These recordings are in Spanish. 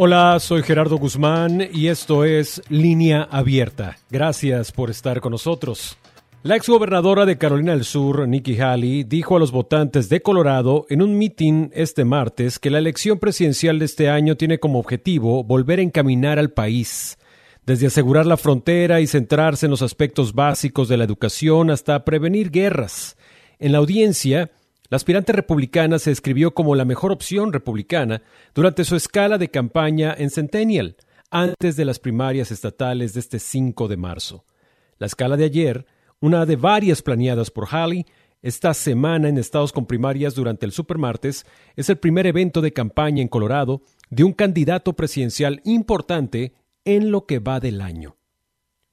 Hola, soy Gerardo Guzmán y esto es Línea Abierta. Gracias por estar con nosotros. La exgobernadora de Carolina del Sur, Nikki Haley, dijo a los votantes de Colorado en un mitin este martes que la elección presidencial de este año tiene como objetivo volver a encaminar al país, desde asegurar la frontera y centrarse en los aspectos básicos de la educación hasta prevenir guerras. En la audiencia, la aspirante republicana se describió como la mejor opción republicana durante su escala de campaña en Centennial, antes de las primarias estatales de este 5 de marzo. La escala de ayer, una de varias planeadas por Haley, esta semana en estados con primarias durante el supermartes, es el primer evento de campaña en Colorado de un candidato presidencial importante en lo que va del año.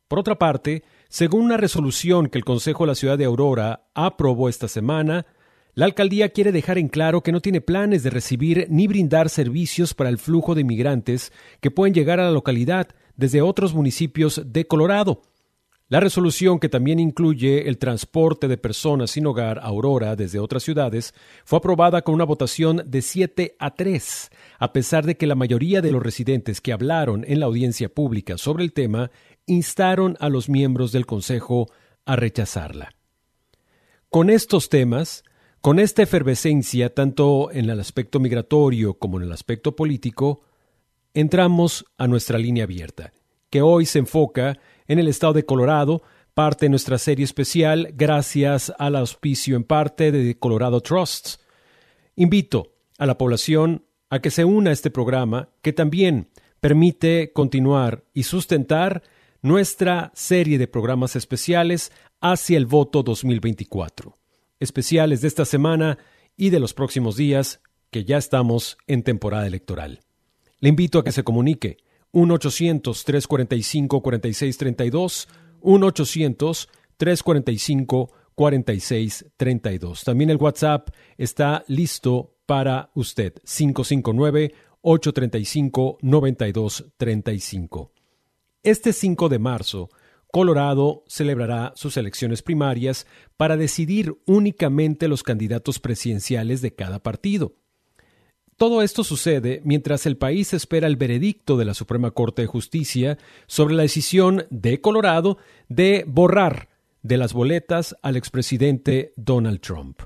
Por otra parte, según una resolución que el Consejo de la Ciudad de Aurora aprobó esta semana, la alcaldía quiere dejar en claro que no tiene planes de recibir ni brindar servicios para el flujo de inmigrantes que pueden llegar a la localidad desde otros municipios de Colorado. La resolución, que también incluye el transporte de personas sin hogar a Aurora desde otras ciudades, fue aprobada con una votación de 7 a 3, a pesar de que la mayoría de los residentes que hablaron en la audiencia pública sobre el tema instaron a los miembros del Consejo a rechazarla. Con estos temas, con esta efervescencia, tanto en el aspecto migratorio como en el aspecto político, entramos a nuestra línea abierta, que hoy se enfoca en el estado de Colorado, parte de nuestra serie especial gracias al auspicio en parte de Colorado Trusts. Invito a la población a que se una a este programa que también permite continuar y sustentar nuestra serie de programas especiales hacia el voto 2024 especiales de esta semana y de los próximos días, que ya estamos en temporada electoral. Le invito a que se comunique 1-800-345-4632, 1-800-345-4632. También el WhatsApp está listo para usted, 559-835-9235. Este 5 de marzo, Colorado celebrará sus elecciones primarias para decidir únicamente los candidatos presidenciales de cada partido. Todo esto sucede mientras el país espera el veredicto de la Suprema Corte de Justicia sobre la decisión de Colorado de borrar de las boletas al expresidente Donald Trump.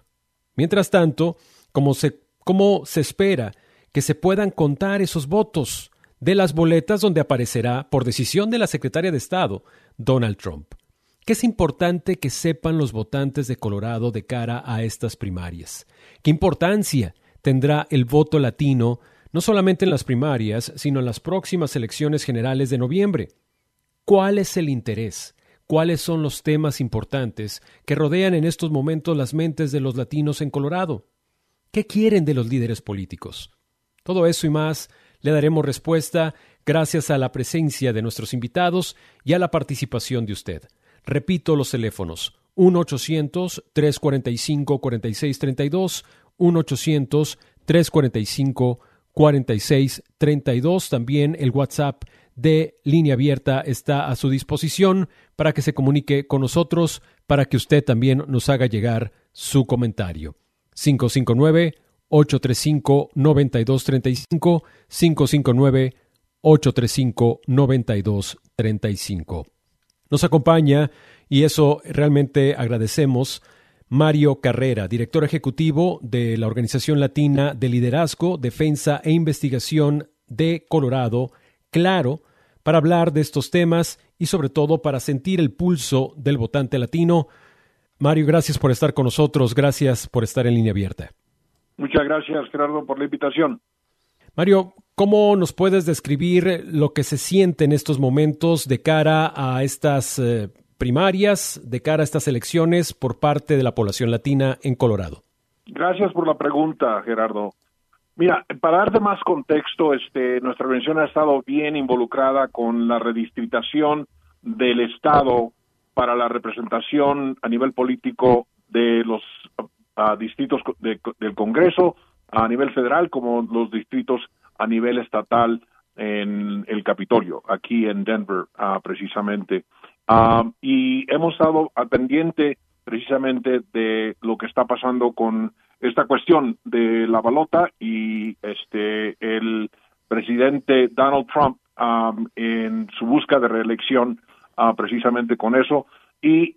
Mientras tanto, como se, se espera que se puedan contar esos votos de las boletas donde aparecerá, por decisión de la secretaria de Estado, Donald Trump. ¿Qué es importante que sepan los votantes de Colorado de cara a estas primarias? ¿Qué importancia tendrá el voto latino no solamente en las primarias, sino en las próximas elecciones generales de noviembre? ¿Cuál es el interés? ¿Cuáles son los temas importantes que rodean en estos momentos las mentes de los latinos en Colorado? ¿Qué quieren de los líderes políticos? Todo eso y más le daremos respuesta gracias a la presencia de nuestros invitados y a la participación de usted. Repito los teléfonos 1-800-345-4632, 1-800-345-4632. También el WhatsApp de línea abierta está a su disposición para que se comunique con nosotros, para que usted también nos haga llegar su comentario. 559 835 9235 559 835-9235. Nos acompaña, y eso realmente agradecemos, Mario Carrera, director ejecutivo de la Organización Latina de Liderazgo, Defensa e Investigación de Colorado, Claro, para hablar de estos temas y sobre todo para sentir el pulso del votante latino. Mario, gracias por estar con nosotros, gracias por estar en línea abierta. Muchas gracias, Gerardo, por la invitación. Mario, ¿cómo nos puedes describir lo que se siente en estos momentos de cara a estas eh, primarias, de cara a estas elecciones por parte de la población latina en Colorado? Gracias por la pregunta, Gerardo. Mira, para darte más contexto, este, nuestra organización ha estado bien involucrada con la redistritación del Estado para la representación a nivel político de los distritos del Congreso a nivel federal como los distritos a nivel estatal en el Capitolio, aquí en Denver, uh, precisamente. Uh, y hemos estado al precisamente de lo que está pasando con esta cuestión de la balota y este el presidente Donald Trump um, en su busca de reelección uh, precisamente con eso y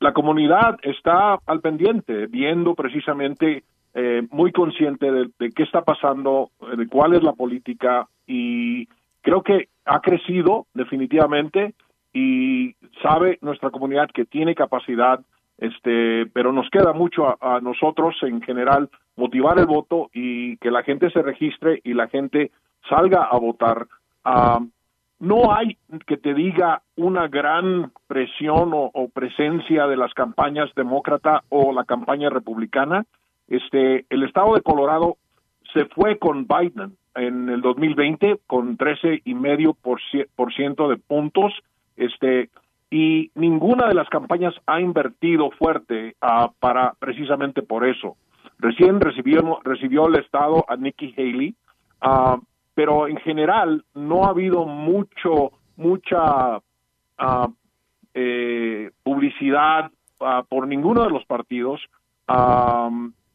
la comunidad está al pendiente viendo precisamente eh, muy consciente de, qué está pasando, de cuál es la política y creo que ha crecido definitivamente y sabe nuestra comunidad que tiene capacidad, este, pero nos queda mucho a, nosotros en general motivar el voto y que la gente se registre y la gente salga a votar. Ah, no hay que te diga una gran presión o, presencia de las campañas demócrata o la campaña republicana este, el estado de Colorado se fue con Biden en el 2020 con 13 y medio por, ciento de puntos, este, y ninguna de las campañas ha invertido fuerte uh, para precisamente por eso. Recién recibió, recibió el estado a Nikki Haley, uh, pero en general no ha habido mucho, mucha uh, eh, publicidad por ninguno de los partidos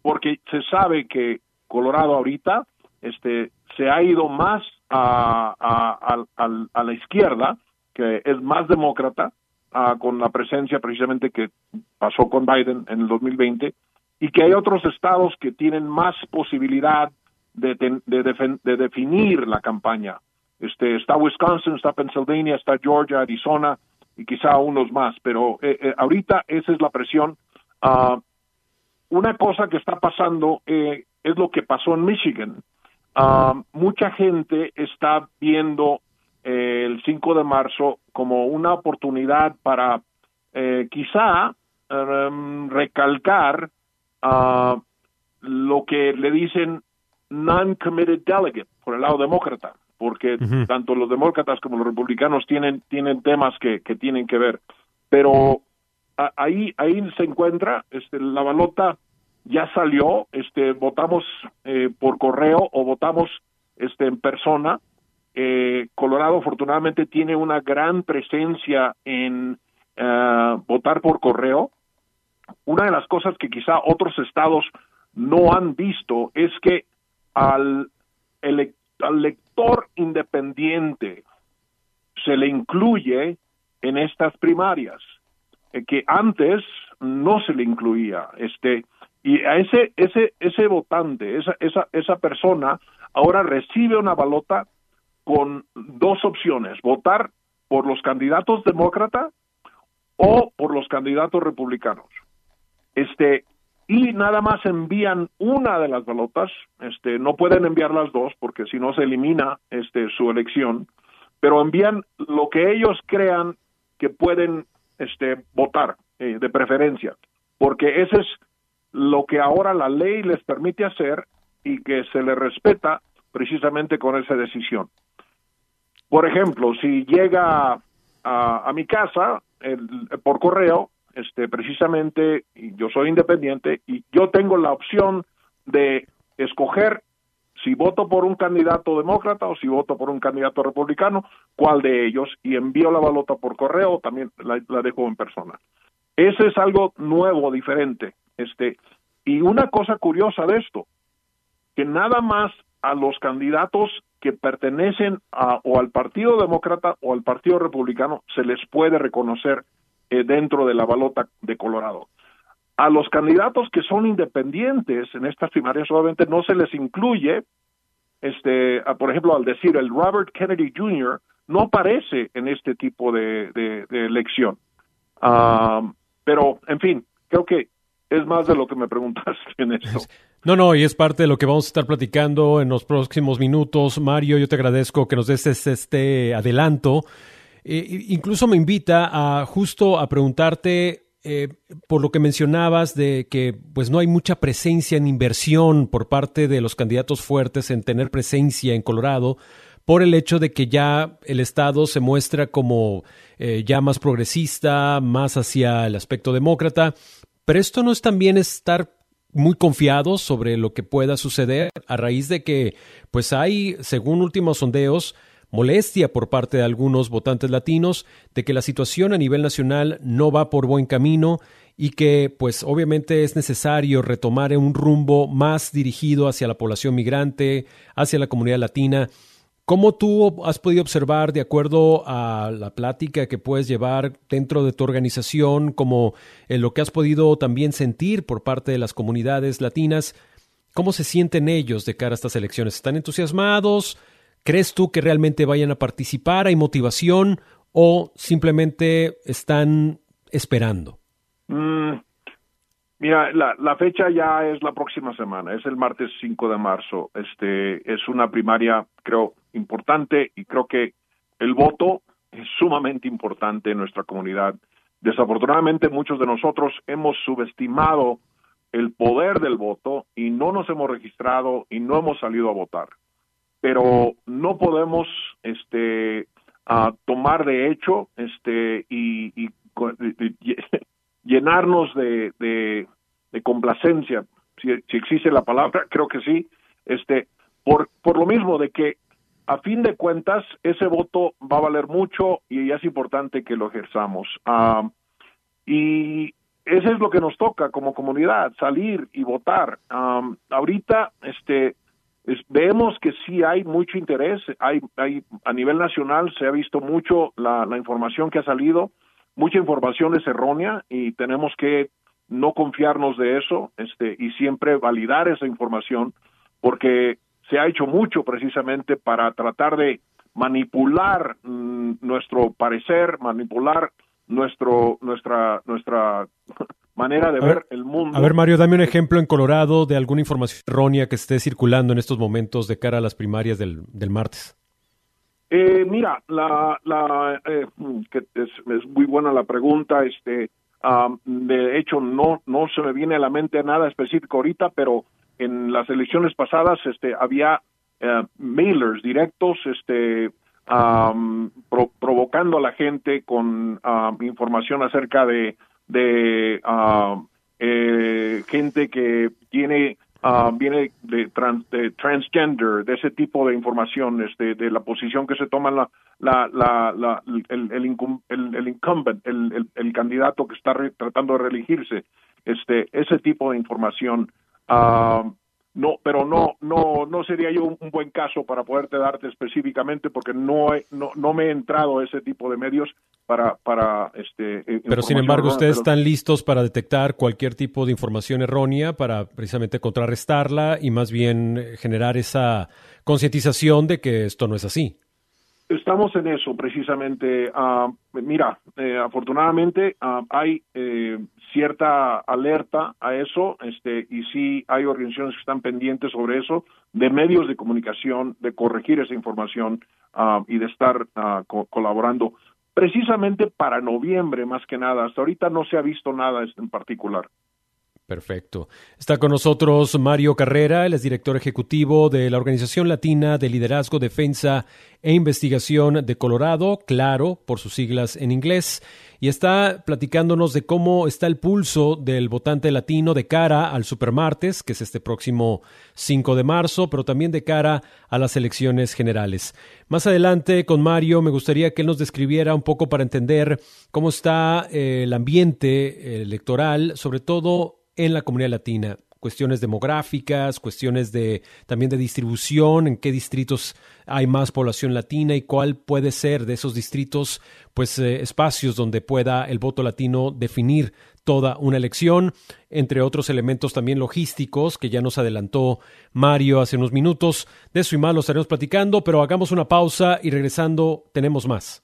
porque se sabe que Colorado ahorita este, se ha ido más a, a, la izquierda, que es más demócrata, con la presencia precisamente que pasó con Biden en el 2020, y que hay otros estados que tienen más posibilidad de, de, definir la campaña. Este, está Wisconsin, está Pennsylvania, está Georgia, Arizona y quizá unos más, pero eh, eh, ahorita esa es la presión. Uh, una cosa que está pasando eh, es lo que pasó en Michigan. Ah, mucha gente está viendo eh, el 5 de marzo como una oportunidad para eh, quizá recalcar uh, lo que le dicen non-committed delegate por el lado demócrata, porque tanto los demócratas como los republicanos tienen, tienen temas que, que tienen que ver. Pero ahí ahí se encuentra este la balota ya salió este votamos eh, por correo o votamos este en persona. Eh, Colorado afortunadamente tiene una gran presencia en eh, votar por correo. Una de las cosas que quizá otros estados no han visto es que al, al lector independiente se le incluye en estas primarias que antes no se le incluía. Este, y a ese, ese, ese votante, esa, esa, esa persona, ahora recibe una balota con dos opciones, votar por los candidatos demócratas o por los candidatos republicanos. Este, y nada más envían una de las balotas, este, no pueden enviar las dos porque si no se elimina este, su elección, pero envían lo que ellos crean que pueden este, votar eh, de preferencia, porque ese es lo que ahora la ley les permite hacer y que se le respeta precisamente con esa decisión. Por ejemplo, si llega a, mi casa por correo, este, precisamente yo soy independiente y yo tengo la opción de escoger si voto por un candidato demócrata o si voto por un candidato republicano, cuál de ellos, y envío la balota por correo o también la, dejo en persona. Ese es algo nuevo, diferente. Este, y una cosa curiosa de esto, que nada más a los candidatos que pertenecen a, o al Partido Demócrata o al Partido Republicano se les puede reconocer eh, dentro de la balota de Colorado. A los candidatos que son independientes en estas primarias obviamente no se les incluye, este, por ejemplo, al decir el Robert Kennedy Jr. no aparece en este tipo de, elección. Ah, pero, en fin, creo que es más de lo que me preguntaste en esto. No, no, y es parte de lo que vamos a estar platicando en los próximos minutos. Mario, yo te agradezco que nos des este adelanto. Eh, incluso me invita a justo a preguntarte eh, por lo que mencionabas de que pues no hay mucha presencia en inversión por parte de los candidatos fuertes en tener presencia en Colorado por el hecho de que ya el Estado se muestra como eh, ya más progresista, más hacia el aspecto demócrata. Pero esto no es también estar muy confiados sobre lo que pueda suceder a raíz de que, pues hay, según últimos sondeos, molestia por parte de algunos votantes latinos de que la situación a nivel nacional no va por buen camino y que pues obviamente es necesario retomar un rumbo más dirigido hacia la población migrante, hacia la comunidad latina. ¿Cómo tú has podido observar, de acuerdo a la plática que puedes llevar dentro de tu organización, como en lo que has podido también sentir por parte de las comunidades latinas, cómo se sienten ellos de cara a estas elecciones? ¿Están entusiasmados? ¿Crees tú que realmente vayan a participar? ¿Hay motivación? ¿O simplemente están esperando? Mm, mira, la, fecha ya es la próxima semana, es el martes 5 de marzo. Este es una primaria, creo, importante y creo que el voto es sumamente importante en nuestra comunidad. Desafortunadamente, muchos de nosotros hemos subestimado el poder del voto y no nos hemos registrado y no hemos salido a votar. Pero no podemos este, tomar de hecho este, y, y llenarnos de, de, complacencia, si, si, existe la palabra, creo que sí, este, por, por lo mismo de que a fin de cuentas ese voto va a valer mucho y es importante que lo ejerzamos. Ah, y eso es lo que nos toca como comunidad, salir y votar. Um, ahorita, este, vemos que sí hay mucho interés, hay, hay, a nivel nacional se ha visto mucho la, la información que ha salido, mucha información es errónea y tenemos que no confiarnos de eso este, y siempre validar esa información porque se ha hecho mucho precisamente para tratar de manipular mm, nuestro parecer, manipular nuestro nuestra nuestra manera de ver, el mundo. A ver, Mario, dame un ejemplo en Colorado de alguna información errónea que esté circulando en estos momentos de cara a las primarias del, del martes. Eh, mira, la, la eh, que es, es, muy buena la pregunta. Este, um, de hecho, no no se me viene a la mente nada específico ahorita, pero en las elecciones pasadas, este, había uh, mailers directos, este, um, pro, provocando a la gente con uh, información acerca de de uh, eh, gente que tiene Uh, viene de, trans, de, transgender, de ese tipo de información, este, de la posición que se toma la, la, la, la el, el, el, el, incumbent, el, el, candidato que está re, tratando de reelegirse, este, ese tipo de información. Uh, no, pero no, no, no sería yo un, buen caso para poderte darte específicamente porque no, he, no, no me he entrado a ese tipo de medios para, para este. Eh, pero sin embargo, ustedes están listos para detectar cualquier tipo de información errónea para precisamente contrarrestarla y más bien generar esa concientización de que esto no es así. Estamos en eso, precisamente. Uh, mira, eh, afortunadamente uh, hay eh, cierta alerta a eso, este, y sí hay organizaciones que están pendientes sobre eso, de medios de comunicación, de corregir esa información uh, y de estar co colaborando, precisamente para noviembre más que nada. Hasta ahorita no se ha visto nada en particular. Perfecto. Está con nosotros Mario Carrera, él es director ejecutivo de la Organización Latina de Liderazgo, Defensa e Investigación de Colorado, claro, por sus siglas en inglés, y está platicándonos de cómo está el pulso del votante latino de cara al Supermartes, que es este próximo 5 de marzo, pero también de cara a las elecciones generales. Más adelante, con Mario, me gustaría que él nos describiera un poco para entender cómo está eh, el ambiente electoral, sobre todo en la comunidad latina cuestiones demográficas, cuestiones de también de distribución, en qué distritos hay más población latina y cuál puede ser de esos distritos, pues eh, espacios donde pueda el voto latino definir toda una elección, entre otros elementos también logísticos que ya nos adelantó Mario hace unos minutos. De eso y más lo estaremos platicando, pero hagamos una pausa y regresando tenemos más.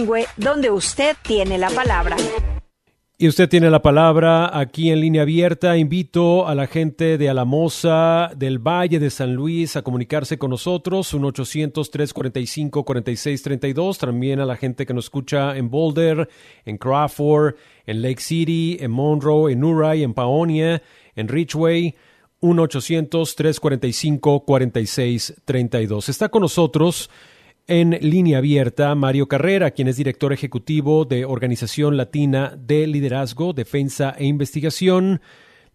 Donde usted tiene la palabra. Y usted tiene la palabra aquí en línea abierta. Invito a la gente de Alamosa, del Valle de San Luis, a comunicarse con nosotros, 1-800-345-4632. También a la gente que nos escucha en Boulder, en Crawford, en Lake City, en Monroe, en Uray, en Paonia, en Ridgeway. 1-800-345-4632. Está con nosotros en línea abierta Mario Carrera, quien es director ejecutivo de Organización Latina de Liderazgo, Defensa e Investigación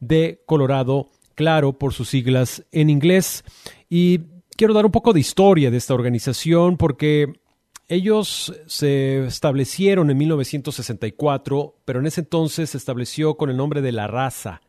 de Colorado, claro, por sus siglas en inglés. Y quiero dar un poco de historia de esta organización porque ellos se establecieron en 1964, pero en ese entonces se estableció con el nombre de La Raza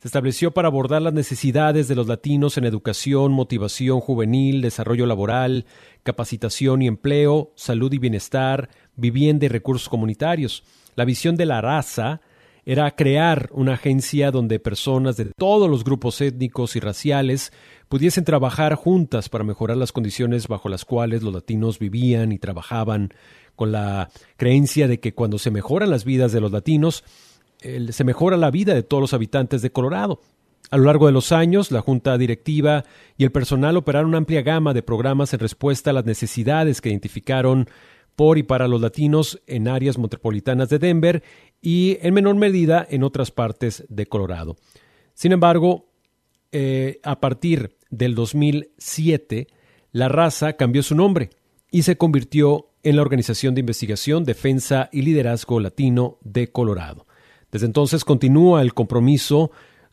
se estableció para abordar las necesidades de los latinos en educación, motivación juvenil, desarrollo laboral, capacitación y empleo, salud y bienestar, vivienda y recursos comunitarios. La visión de la raza era crear una agencia donde personas de todos los grupos étnicos y raciales pudiesen trabajar juntas para mejorar las condiciones bajo las cuales los latinos vivían y trabajaban, con la creencia de que cuando se mejoran las vidas de los latinos, se mejora la vida de todos los habitantes de Colorado. A lo largo de los años, la Junta Directiva y el personal operaron una amplia gama de programas en respuesta a las necesidades que identificaron por y para los latinos en áreas metropolitanas de Denver y en menor medida en otras partes de Colorado. Sin embargo, eh, a partir del 2007, la raza cambió su nombre y se convirtió en la Organización de Investigación, Defensa y Liderazgo Latino de Colorado. Desde entonces continúa el compromiso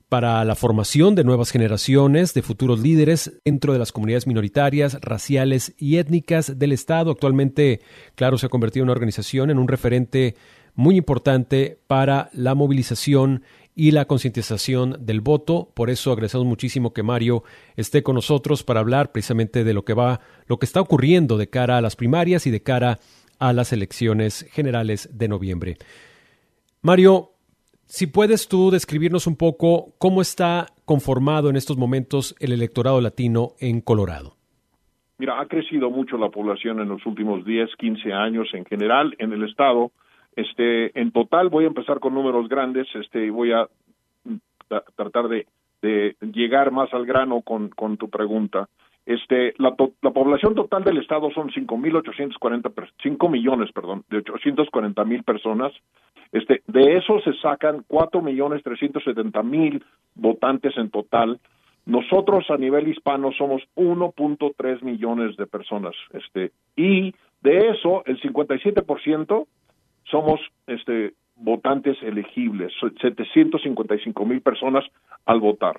para la formación de nuevas generaciones de futuros líderes dentro de las comunidades minoritarias, raciales y étnicas del Estado. Actualmente, claro, se ha convertido en una organización en un referente muy importante para la movilización y la concientización del voto. Por eso agradecemos muchísimo que Mario esté con nosotros para hablar precisamente de lo que va, lo que está ocurriendo de cara a las primarias y de cara a las elecciones generales de noviembre. Mario, si puedes tú describirnos un poco cómo está conformado en estos momentos el electorado latino en Colorado. Mira, ha crecido mucho la población en los últimos 10, 15 años en general en el estado. Este, en total voy a empezar con números grandes, este, y voy a tratar de, llegar más al grano con, con tu pregunta. Este, la, la población total del estado son 5.840, 5 millones, perdón, de 840 mil personas. Este, de eso se sacan 4 millones 370 mil votantes en total. Nosotros a nivel hispano somos 1.3 millones de personas. Este, y de eso, el 57% somos este, votantes elegibles, 755 mil personas al votar.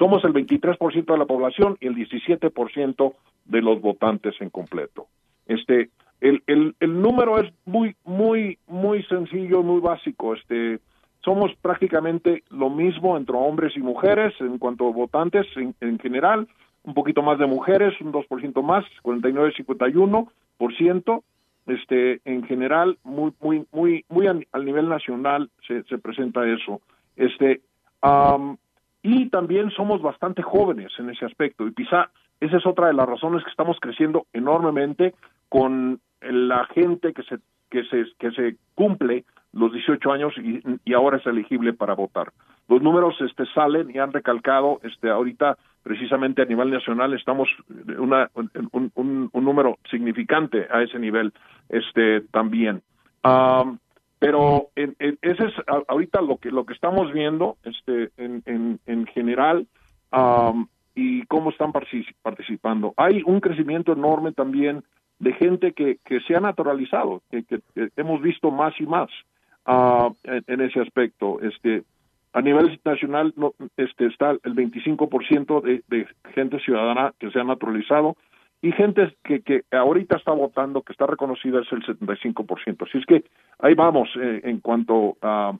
Somos el 23% de la población y el 17% de los votantes en completo. Este, el, el, el número es muy, muy, muy sencillo, muy básico. Este, somos prácticamente lo mismo entre hombres y mujeres en cuanto a votantes en, general, un poquito más de mujeres, un 2% más, 49-51%. Este, en general, muy, muy, muy, muy al nivel nacional se, se presenta eso. Este, y también somos bastante jóvenes en ese aspecto y quizá esa es otra de las razones que estamos creciendo enormemente con la gente que se que se que se cumple los 18 años y, y, ahora es elegible para votar. Los números este salen y han recalcado este ahorita precisamente a nivel nacional estamos una un, un, número significante a ese nivel este también. Pero en, ese es ahorita lo que lo que estamos viendo este en en, en general y cómo están participando. Hay un crecimiento enorme también de gente que, que se ha naturalizado, que, que, hemos visto más y más uh, en, ese aspecto. Este, a nivel nacional no, este, está el 25% de, de gente ciudadana que se ha naturalizado y gente que, que ahorita está votando, que está reconocida, es el 75%. Así es que ahí vamos eh, en cuanto a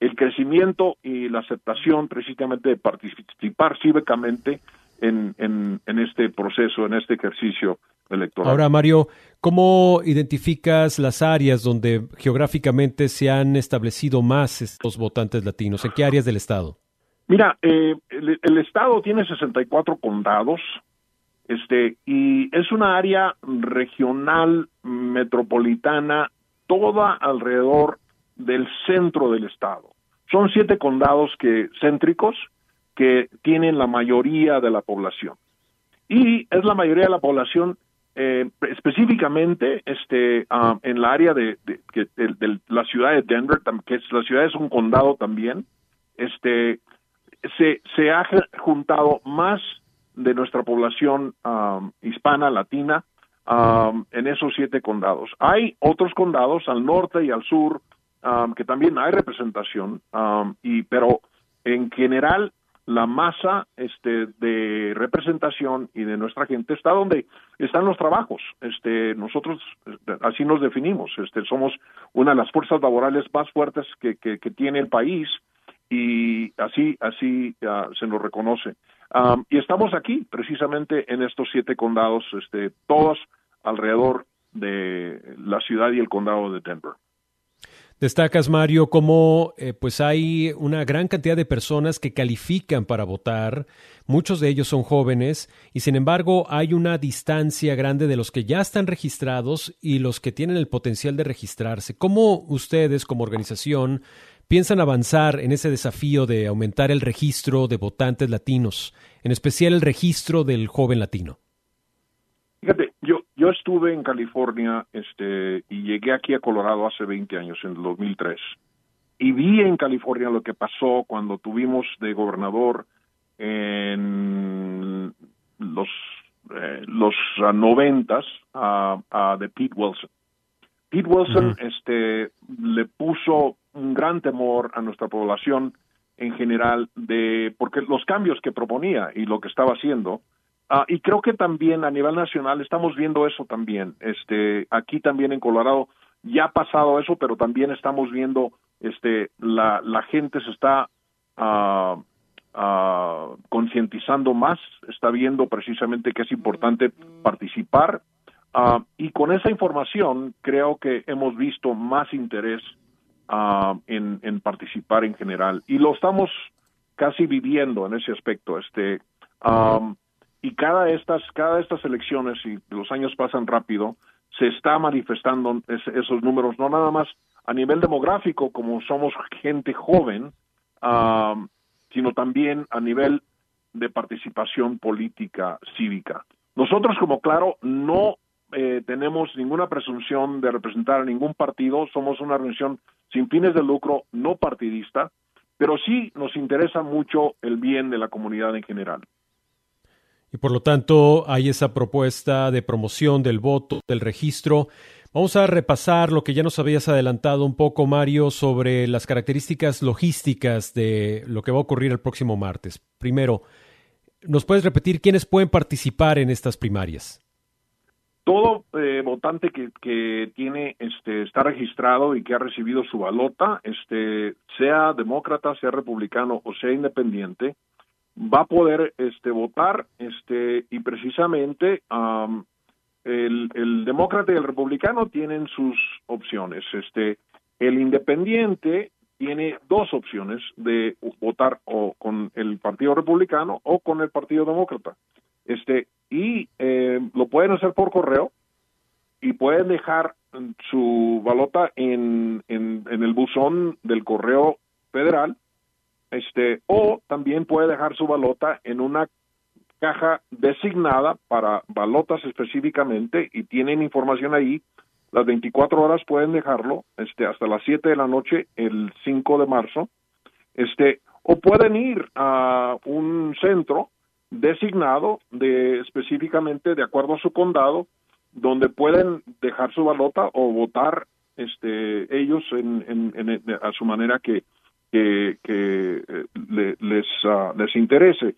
el crecimiento y la aceptación precisamente de participar cívicamente en, en, en este proceso, en este ejercicio electoral. Ahora, Mario, ¿cómo identificas las áreas donde geográficamente se han establecido más estos votantes latinos? ¿En qué áreas del estado? Mira, eh, el, el, estado tiene 64 condados, Este, y es una área regional metropolitana toda alrededor del centro del estado. Son siete condados que céntricos que tienen la mayoría de la población. Y es la mayoría de la población eh, específicamente este ah, en la área de, de, la ciudad de Denver, que es, la ciudad es un condado también, este se, se ha juntado más de nuestra población ah, hispana, latina, ah, en esos siete condados. Hay otros condados al norte y al sur que también hay representación, y pero en general la masa este de representación y de nuestra gente está donde están los trabajos. Este nosotros este, así nos definimos. Este somos una de las fuerzas laborales más fuertes que, que, tiene el país y así así uh, se nos reconoce um, y estamos aquí precisamente en estos siete condados este todos alrededor de la ciudad y el condado de Denver Destacas, Mario, cómo eh, pues hay una gran cantidad de personas que califican para votar, muchos de ellos son jóvenes, y sin embargo hay una distancia grande de los que ya están registrados y los que tienen el potencial de registrarse. ¿Cómo ustedes como organización piensan avanzar en ese desafío de aumentar el registro de votantes latinos, en especial el registro del joven latino? Fíjate, yo, yo estuve en California este, y llegué aquí a Colorado hace 20 años, en el 2003. Y vi en California lo que pasó cuando tuvimos de gobernador en los eh, los noventas a, de Pete Wilson. Pete Wilson este le puso un gran temor a nuestra población en general de porque los cambios que proponía y lo que estaba haciendo Ah, y creo que también a nivel nacional estamos viendo eso también. Este, aquí también en Colorado ya ha pasado eso, pero también estamos viendo, este, la, la gente se está uh, concientizando más, está viendo precisamente que es importante participar y con esa información creo que hemos visto más interés en, en participar en general y lo estamos casi viviendo en ese aspecto. Este, y cada estas cada estas elecciones y los años pasan rápido se está manifestando esos números no nada más a nivel demográfico como somos gente joven sino también a nivel de participación política cívica nosotros como claro no eh, tenemos ninguna presunción de representar a ningún partido somos una organización sin fines de lucro no partidista pero sí nos interesa mucho el bien de la comunidad en general y por lo tanto hay esa propuesta de promoción del voto, del registro. Vamos a repasar lo que ya nos habías adelantado un poco, Mario, sobre las características logísticas de lo que va a ocurrir el próximo martes. Primero, ¿nos puedes repetir quiénes pueden participar en estas primarias? Todo eh, votante que, que, tiene, este, está registrado y que ha recibido su balota, este, sea demócrata, sea republicano o sea independiente, va a poder este votar este y precisamente el, el demócrata y el republicano tienen sus opciones. Este el independiente tiene dos opciones de votar o con el partido republicano o con el partido demócrata este y eh, lo pueden hacer por correo y pueden dejar su balota en, en, el buzón del correo federal este, o también puede dejar su balota en una caja designada para balotas específicamente y tienen información ahí. Las 24 horas pueden dejarlo este, hasta las 7 de la noche el 5 de marzo. Este, o pueden ir a un centro designado de específicamente de acuerdo a su condado donde pueden dejar su balota o votar este ellos en, en, a su manera que que, eh, les, ah, les interese.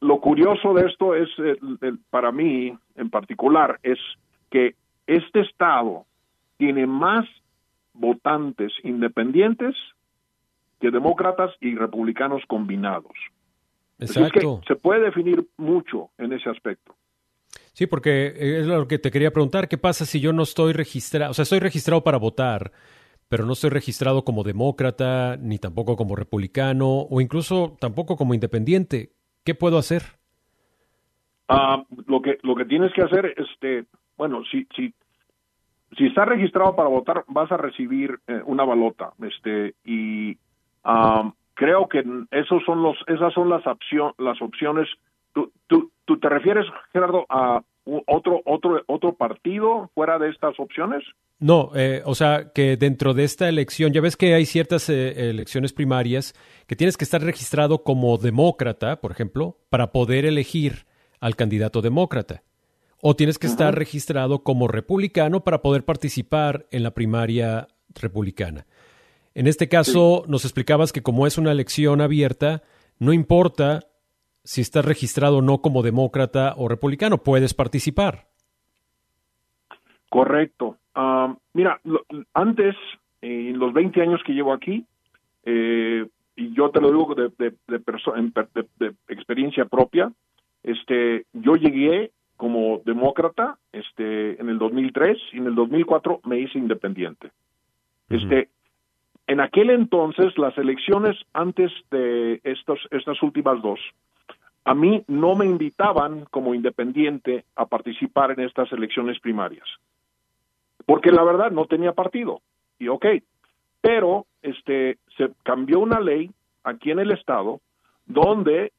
lo curioso de esto es, para mí en particular, es que este estado tiene más votantes independientes que demócratas y republicanos combinados. Exacto. se puede definir mucho en ese aspecto. Sí, porque es lo que te quería preguntar, ¿qué pasa si yo no estoy registrado? O sea, estoy registrado para votar, pero no estoy registrado como demócrata, ni tampoco como republicano, o incluso tampoco como independiente. ¿Qué puedo hacer? Ah, lo que lo que tienes que hacer, este, bueno, si si si estás registrado para votar, vas a recibir eh, una balota, este, y ah, creo que esos son los, esas son las opción, las opciones. ¿Tú, tú, tú te refieres, Gerardo, a otro otro otro partido fuera de estas opciones? No, eh, o sea, que dentro de esta elección, ya ves que hay ciertas eh, elecciones primarias que tienes que estar registrado como demócrata, por ejemplo, para poder elegir al candidato demócrata. O tienes que estar registrado como republicano para poder participar en la primaria republicana. En este caso, nos explicabas que como es una elección abierta, no importa si estás registrado o no como demócrata o republicano, puedes participar. Correcto. Ah, mira, antes, en los 20 años que llevo aquí, eh, y yo te lo digo de, de, de, experiencia propia, este, yo llegué como demócrata este, en el 2003 y en el 2004 me hice independiente. Este, en aquel entonces, las elecciones antes de estos, estas últimas dos, a mí no me invitaban como independiente a participar en estas elecciones primarias porque la verdad no tenía partido. Y ok, pero este se cambió una ley aquí en el estado donde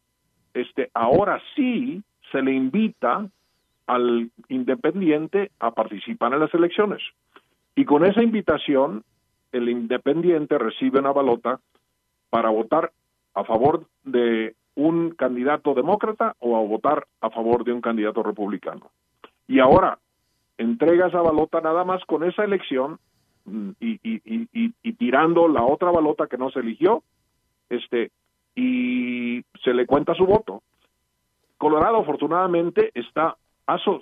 este ahora sí se le invita al independiente a participar en las elecciones. Y con esa invitación el independiente recibe una balota para votar a favor de un candidato demócrata o a votar a favor de un candidato republicano. Y ahora, entrega esa balota nada más con esa elección mm, y, y, tirando la otra balota que no se eligió, este, y se le cuenta su voto. Colorado afortunadamente está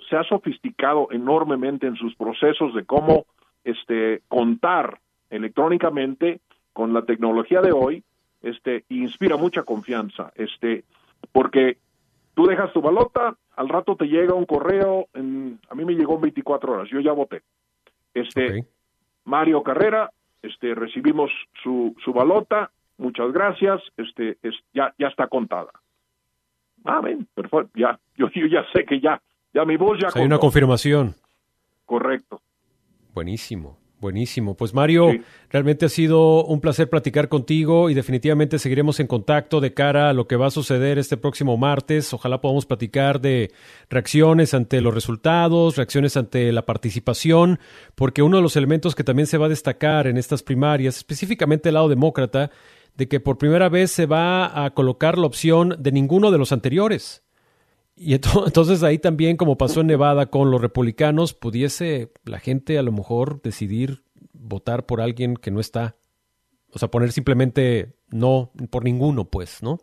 se ha sofisticado enormemente en sus procesos de cómo este contar electrónicamente con la tecnología de hoy, este inspira mucha confianza, este porque tú dejas tu balota, al rato te llega un correo, en, a mí me llegó en 24 horas, yo ya voté. Este, Mario Carrera, este, recibimos su, su balota, muchas gracias, este, es, ya, ya está contada. Amén, perfecto, ya, yo, yo ya sé que ya, ya mi voz ya. hay una confirmación. Correcto. Buenísimo. Buenísimo. Pues Mario, realmente ha sido un placer platicar contigo y definitivamente seguiremos en contacto de cara a lo que va a suceder este próximo martes. Ojalá podamos platicar de reacciones ante los resultados, reacciones ante la participación, porque uno de los elementos que también se va a destacar en estas primarias, específicamente el lado demócrata, de que por primera vez se va a colocar la opción de ninguno de los anteriores. Y entonces ahí también, como pasó en Nevada con los republicanos, pudiese la gente a lo mejor decidir votar por alguien que no está. O sea, poner simplemente no por ninguno, pues, ¿no?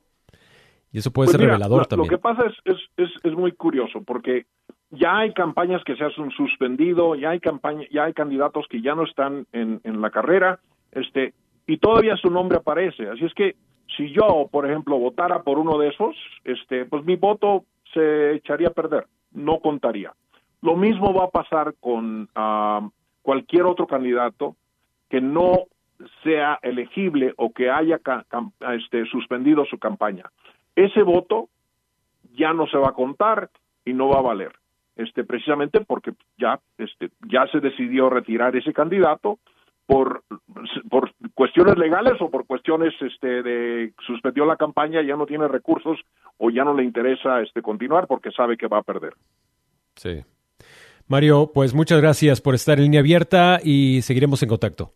Y eso puede pues ser revelador también. Lo que pasa es, es, es, muy curioso, porque ya hay campañas que se han suspendido, ya hay campaña, ya hay candidatos que ya no están en, en la carrera, este, y todavía su nombre aparece. Así es que si yo, por ejemplo, votara por uno de esos, este, pues mi voto se echaría a perder, no contaría. Lo mismo va a pasar con cualquier otro candidato que no sea elegible o que haya este, suspendido su campaña. Ese voto ya no se va a contar y no va a valer. Este, precisamente porque ya, este, ya se decidió retirar ese candidato por, por cuestiones legales o por cuestiones este, de suspendió la campaña, ya no tiene recursos o ya no le interesa este, continuar porque sabe que va a perder. Sí. Mario, pues muchas gracias por estar en línea abierta y seguiremos en contacto.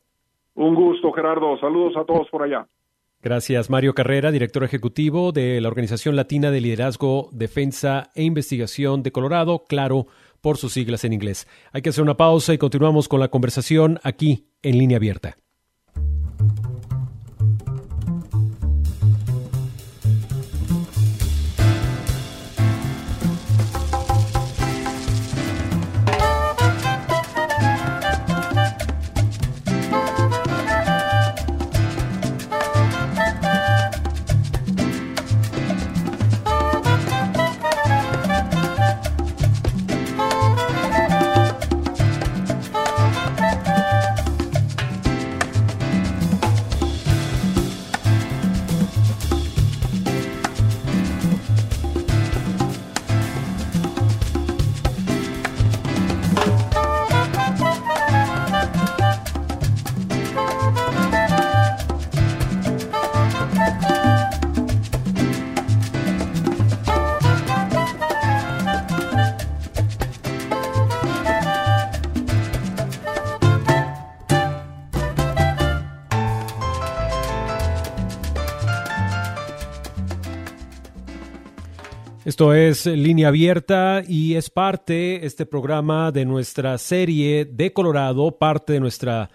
Un gusto, Gerardo. Saludos a todos por allá. Gracias, Mario Carrera, director ejecutivo de la Organización Latina de Liderazgo, Defensa e Investigación de Colorado, claro, por sus siglas en inglés. Hay que hacer una pausa y continuamos con la conversación aquí en línea abierta. Esto es Línea Abierta y es parte, este programa, de nuestra serie de Colorado, parte de nuestra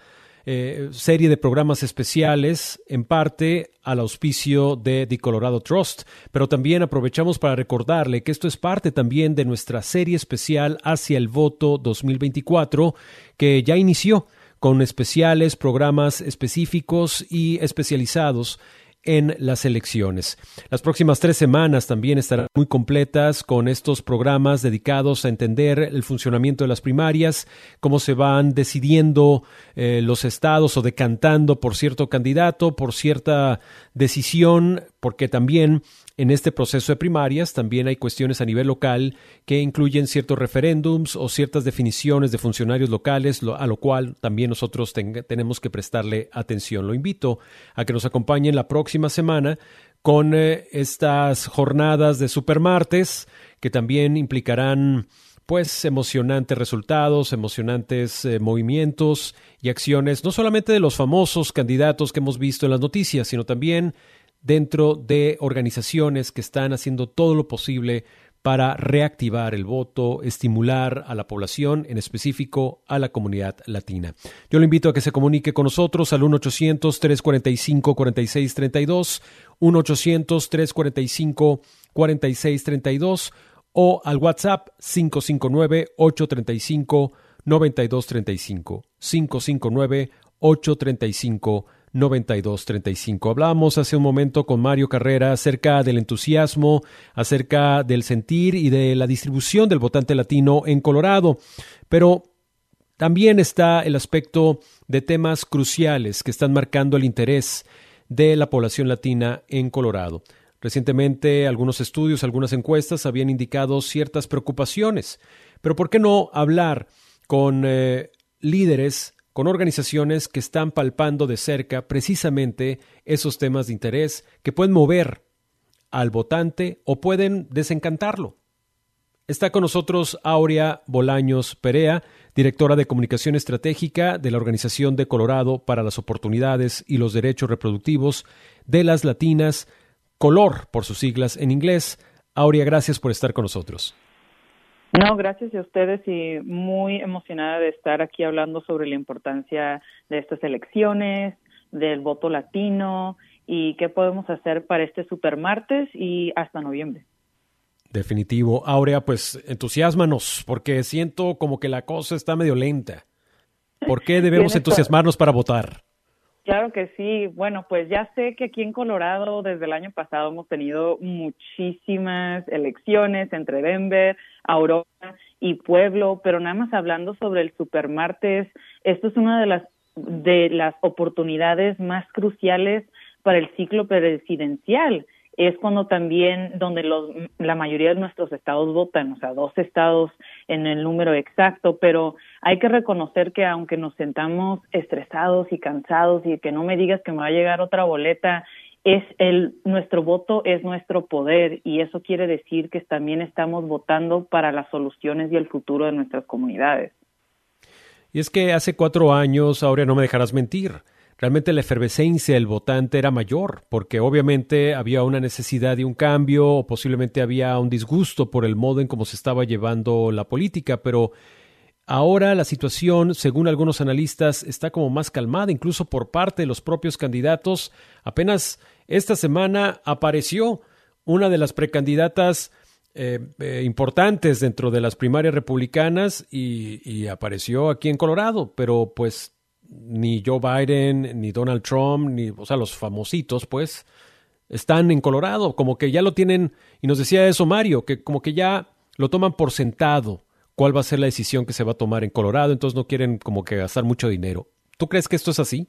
eh, serie de programas especiales, en parte al auspicio de The Colorado Trust. Pero también aprovechamos para recordarle que esto es parte también de nuestra serie especial hacia el voto 2024, que ya inició con especiales, programas específicos y especializados en las elecciones. Las próximas tres semanas también estarán muy completas con estos programas dedicados a entender el funcionamiento de las primarias, cómo se van decidiendo eh, los estados o decantando por cierto candidato, por cierta decisión, porque también en este proceso de primarias también hay cuestiones a nivel local que incluyen ciertos referéndums o ciertas definiciones de funcionarios locales, a lo cual también nosotros tenemos que prestarle atención. Lo invito a que nos acompañen la próxima semana con eh, estas jornadas de supermartes que también implicarán pues emocionantes resultados, emocionantes eh, movimientos y acciones, no solamente de los famosos candidatos que hemos visto en las noticias, sino también dentro de organizaciones que están haciendo todo lo posible para reactivar el voto, estimular a la población, en específico a la comunidad latina. Yo lo invito a que se comunique con nosotros al 1-800-345-4632, 1-800-345-4632 o al WhatsApp 559-835-9235, 559-835-9235. 9235. Hablamos hace un momento con Mario Carrera acerca del entusiasmo, acerca del sentir y de la distribución del votante latino en Colorado, pero también está el aspecto de temas cruciales que están marcando el interés de la población latina en Colorado. Recientemente algunos estudios, algunas encuestas habían indicado ciertas preocupaciones, pero ¿por qué no hablar con eh, líderes con organizaciones que están palpando de cerca precisamente esos temas de interés que pueden mover al votante o pueden desencantarlo. Está con nosotros Aurea Bolaños Perea, directora de comunicación estratégica de la Organización de Colorado para las Oportunidades y los Derechos Reproductivos de las Latinas, Color por sus siglas en inglés. Aurea, gracias por estar con nosotros. No, gracias a ustedes y muy emocionada de estar aquí hablando sobre la importancia de estas elecciones, del voto latino y qué podemos hacer para este super martes y hasta noviembre. Definitivo. Aurea, pues entusiasmanos, porque siento como que la cosa está medio lenta. ¿Por qué debemos entusiasmarnos para votar? Claro que sí. Bueno, pues ya sé que aquí en Colorado desde el año pasado hemos tenido muchísimas elecciones entre Denver, Aurora y Pueblo, pero nada más hablando sobre el supermartes, esto es una de las de las oportunidades más cruciales para el ciclo presidencial es cuando también donde los, la mayoría de nuestros estados votan, o sea, dos estados en el número exacto, pero hay que reconocer que aunque nos sentamos estresados y cansados y que no me digas que me va a llegar otra boleta, es el nuestro voto es nuestro poder y eso quiere decir que también estamos votando para las soluciones y el futuro de nuestras comunidades. Y es que hace cuatro años, ahora no me dejarás mentir, realmente la efervescencia del votante era mayor, porque obviamente había una necesidad de un cambio o posiblemente había un disgusto por el modo en cómo se estaba llevando la política, pero ahora la situación, según algunos analistas, está como más calmada, incluso por parte de los propios candidatos. Apenas esta semana apareció una de las precandidatas eh, eh, importantes dentro de las primarias republicanas y, y apareció aquí en Colorado, pero pues ni Joe Biden, ni Donald Trump, ni, o sea, los famositos, pues, están en Colorado, como que ya lo tienen, y nos decía eso Mario, que como que ya lo toman por sentado cuál va a ser la decisión que se va a tomar en Colorado, entonces no quieren como que gastar mucho dinero. ¿Tú crees que esto es así?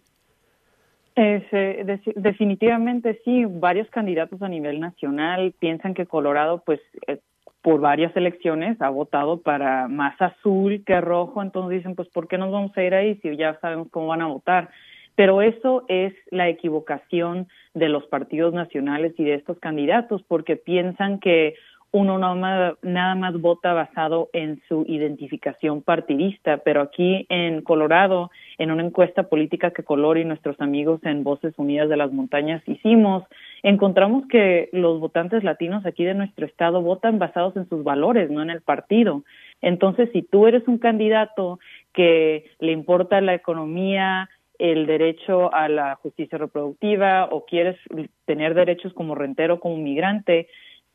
Eh, definitivamente sí, varios candidatos a nivel nacional piensan que Colorado pues eh, por varias elecciones ha votado para más azul que rojo, entonces dicen, pues, ¿por qué nos vamos a ir ahí si ya sabemos cómo van a votar? Pero eso es la equivocación de los partidos nacionales y de estos candidatos, porque piensan que uno nada más vota basado en su identificación partidista, pero aquí en Colorado, en una encuesta política que Color y nuestros amigos en Voces Unidas de las Montañas hicimos, encontramos que los votantes latinos aquí de nuestro estado votan basados en sus valores, no en el partido. Entonces, si tú eres un candidato que le importa la economía, el derecho a la justicia reproductiva o quieres tener derechos como rentero, como migrante,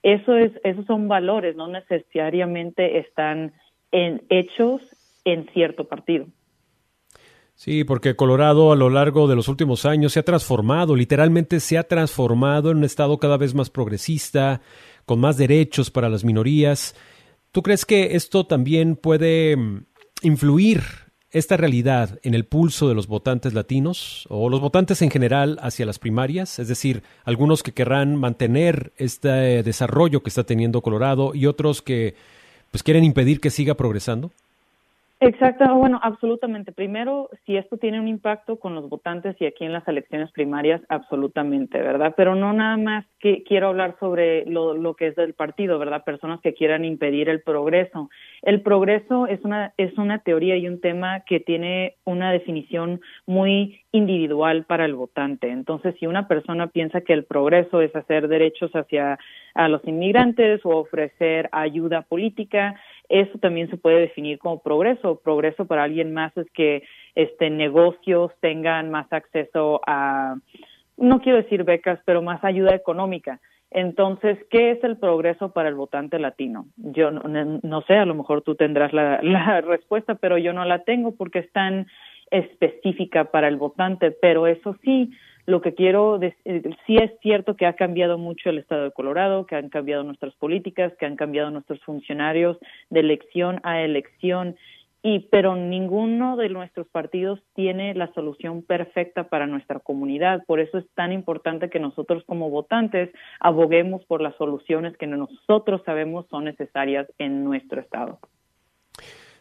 eso es, esos son valores, no necesariamente están en hechos en cierto partido. Sí, porque Colorado a lo largo de los últimos años se ha transformado, literalmente se ha transformado en un estado cada vez más progresista, con más derechos para las minorías. ¿Tú crees que esto también puede mm, influir esta realidad en el pulso de los votantes latinos o los votantes en general hacia las primarias? Es decir, algunos que querrán mantener este desarrollo que está teniendo Colorado y otros que pues quieren impedir que siga progresando. Exacto, bueno, absolutamente. Primero, si esto tiene un impacto con los votantes y aquí en las elecciones primarias, absolutamente, ¿verdad? Pero no nada más que quiero hablar sobre lo, lo que es del partido, ¿verdad? Personas que quieran impedir el progreso. El progreso es una, es una teoría y un tema que tiene una definición muy individual para el votante. Entonces, si una persona piensa que el progreso es hacer derechos hacia a los inmigrantes o ofrecer ayuda política, eso también se puede definir como progreso. Progreso para alguien más es que este negocios tengan más acceso a no quiero decir becas, pero más ayuda económica. Entonces, ¿qué es el progreso para el votante latino? Yo no, sé, a lo mejor tú tendrás la, la, respuesta, pero yo no la tengo porque es tan específica para el votante. Pero eso sí, lo que quiero decir, sí es cierto que ha cambiado mucho el estado de Colorado, que han cambiado nuestras políticas, que han cambiado nuestros funcionarios de elección a elección, y pero ninguno de nuestros partidos tiene la solución perfecta para nuestra comunidad. Por eso es tan importante que nosotros como votantes aboguemos por las soluciones que nosotros sabemos son necesarias en nuestro estado.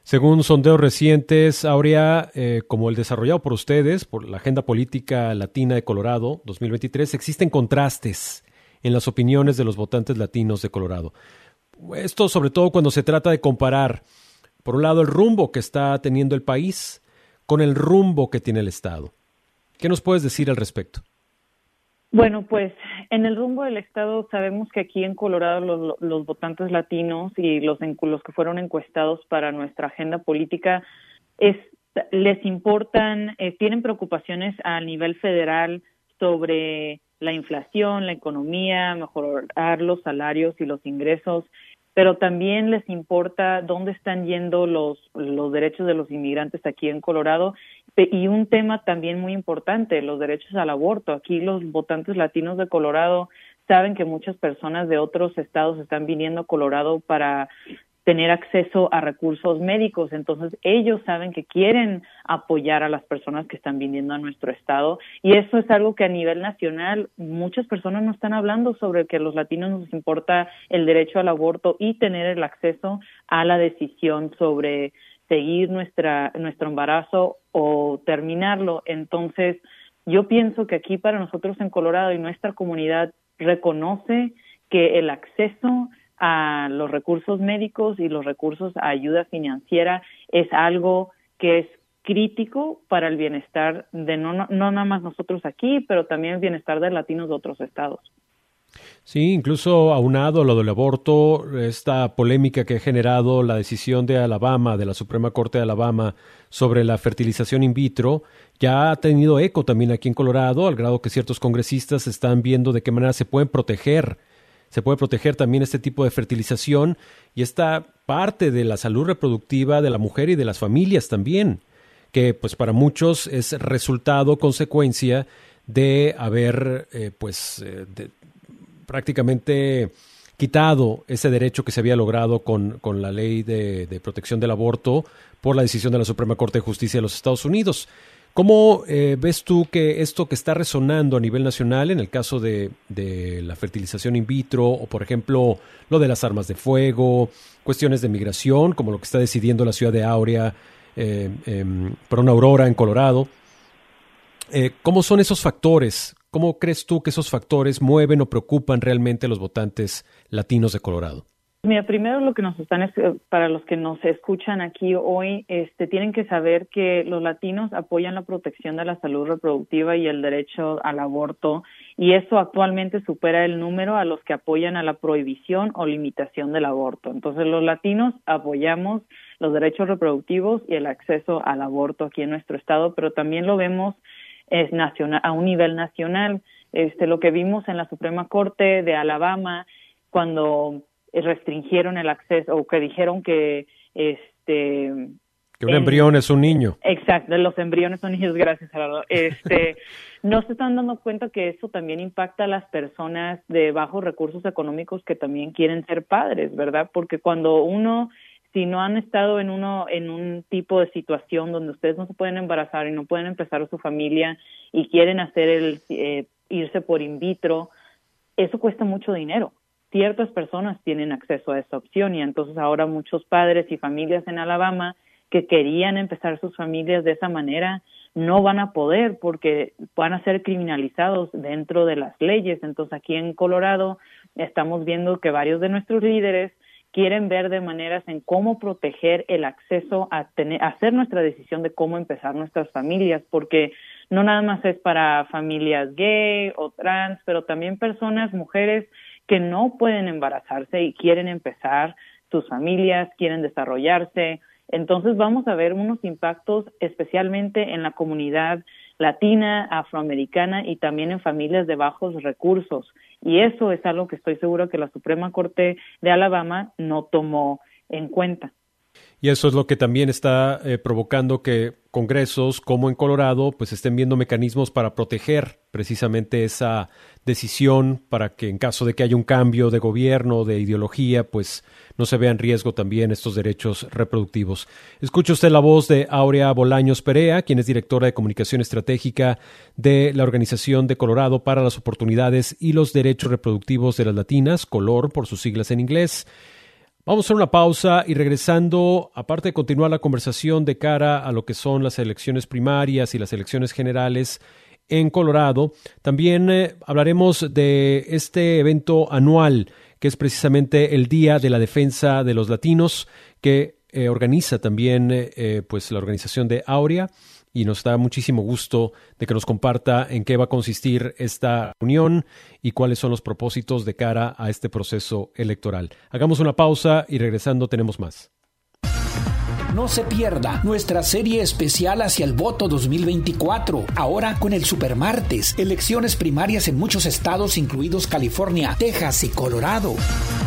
Según sondeos recientes, Aurea, eh, como el desarrollado por ustedes, por la Agenda Política Latina de Colorado 2023, existen contrastes en las opiniones de los votantes latinos de Colorado. Esto sobre todo cuando se trata de comparar, por un lado, el rumbo que está teniendo el país con el rumbo que tiene el Estado. ¿Qué nos puedes decir al respecto? Bueno, pues en el rumbo del Estado sabemos que aquí en Colorado los, votantes latinos y los, los que fueron encuestados para nuestra agenda política es, les importan, eh, tienen preocupaciones a nivel federal sobre la inflación, la economía, mejorar los salarios y los ingresos, pero también les importa dónde están yendo los, los derechos de los inmigrantes aquí en Colorado y un tema también muy importante, los derechos al aborto. Aquí los votantes latinos de Colorado saben que muchas personas de otros estados están viniendo a Colorado para tener acceso a recursos médicos. Entonces, ellos saben que quieren apoyar a las personas que están viniendo a nuestro estado. Y eso es algo que a nivel nacional muchas personas no están hablando sobre que a los latinos nos importa el derecho al aborto y tener el acceso a la decisión sobre seguir nuestra, nuestro embarazo o terminarlo. Entonces, yo pienso que aquí para nosotros en Colorado y nuestra comunidad reconoce que el acceso a los recursos médicos y los recursos a ayuda financiera es algo que es crítico para el bienestar de no, no, no nada más nosotros aquí, pero también el bienestar de latinos de otros estados. Sí, incluso aunado a lo del aborto, esta polémica que ha generado la decisión de Alabama, de la Suprema Corte de Alabama, sobre la fertilización in vitro, ya ha tenido eco también aquí en Colorado, al grado que ciertos congresistas están viendo de qué manera se pueden proteger, se puede proteger también este tipo de fertilización y esta parte de la salud reproductiva de la mujer y de las familias también, que pues para muchos es resultado, consecuencia de haber eh, pues eh, prácticamente quitado ese derecho que se había logrado con, con la ley de, de, protección del aborto por la decisión de la Suprema Corte de Justicia de los Estados Unidos. ¿Cómo eh, ves tú que esto que está resonando a nivel nacional, en el caso de, la fertilización in vitro, o por ejemplo lo de las armas de fuego, cuestiones de migración, como lo que está decidiendo la ciudad de Aurea eh, eh, por una aurora en Colorado, eh, ¿cómo son esos factores ¿Cómo crees tú que esos factores mueven o preocupan realmente a los votantes latinos de Colorado? Mira, primero lo que nos están para los que nos escuchan aquí hoy, este tienen que saber que los latinos apoyan la protección de la salud reproductiva y el derecho al aborto y eso actualmente supera el número a los que apoyan a la prohibición o limitación del aborto. Entonces, los latinos apoyamos los derechos reproductivos y el acceso al aborto aquí en nuestro estado, pero también lo vemos es nacional a un nivel nacional. Este lo que vimos en la Suprema Corte de Alabama cuando restringieron el acceso o que dijeron que este que un embrión es un niño. Exacto, los embriones son niños, gracias Gerardo. Este, no se están dando cuenta que eso también impacta a las personas de bajos recursos económicos que también quieren ser padres, ¿verdad? Porque cuando uno si no han estado en uno en un tipo de situación donde ustedes no se pueden embarazar y no pueden empezar su familia y quieren hacer el eh, irse por in vitro, eso cuesta mucho dinero ciertas personas tienen acceso a esa opción y entonces ahora muchos padres y familias en Alabama que querían empezar sus familias de esa manera no van a poder porque van a ser criminalizados dentro de las leyes. Entonces aquí en Colorado estamos viendo que varios de nuestros líderes quieren ver de maneras en cómo proteger el acceso a tener, a hacer nuestra decisión de cómo empezar nuestras familias, porque no nada más es para familias gay o trans, pero también personas, mujeres que no pueden embarazarse y quieren empezar sus familias, quieren desarrollarse. Entonces vamos a ver unos impactos especialmente en la comunidad latina, afroamericana y también en familias de bajos recursos. Y eso es algo que estoy seguro que la Suprema Corte de Alabama no tomó en cuenta. Y eso es lo que también está eh, provocando que congresos como en Colorado pues estén viendo mecanismos para proteger precisamente esa decisión para que en caso de que haya un cambio de gobierno, de ideología, pues no se vea en riesgo también estos derechos reproductivos. Escucha usted la voz de Aurea Bolaños Perea, quien es directora de comunicación estratégica de la Organización de Colorado para las Oportunidades y los Derechos Reproductivos de las Latinas, COLOR por sus siglas en inglés. Vamos a hacer una pausa y regresando, aparte de continuar la conversación de cara a lo que son las elecciones primarias y las elecciones generales en Colorado, también eh, hablaremos de este evento anual que es precisamente el Día de la Defensa de los Latinos que eh, organiza también eh, pues la organización de Aurea y nos da muchísimo gusto de que nos comparta en qué va a consistir esta reunión y cuáles son los propósitos de cara a este proceso electoral. Hagamos una pausa y regresando tenemos más. No se pierda nuestra serie especial hacia el voto 2024. Ahora con el Supermartes. Elecciones primarias en muchos estados, incluidos California, Texas y Colorado.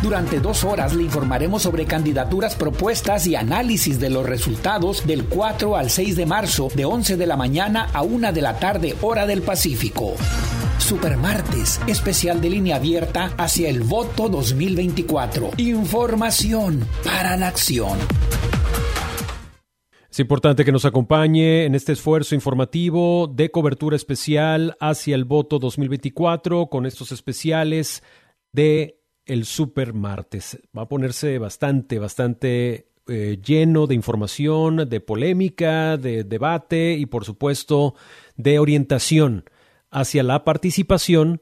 Durante dos horas le informaremos sobre candidaturas propuestas y análisis de los resultados del 4 al 6 de marzo, de 11 de la mañana a 1 de la tarde, hora del Pacífico. Supermartes, especial de línea abierta hacia el voto 2024. Información para la acción. Es importante que nos acompañe en este esfuerzo informativo de cobertura especial hacia el voto 2024 con estos especiales de el Super Martes. Va a ponerse bastante, bastante eh, lleno de información, de polémica, de debate y por supuesto de orientación hacia la participación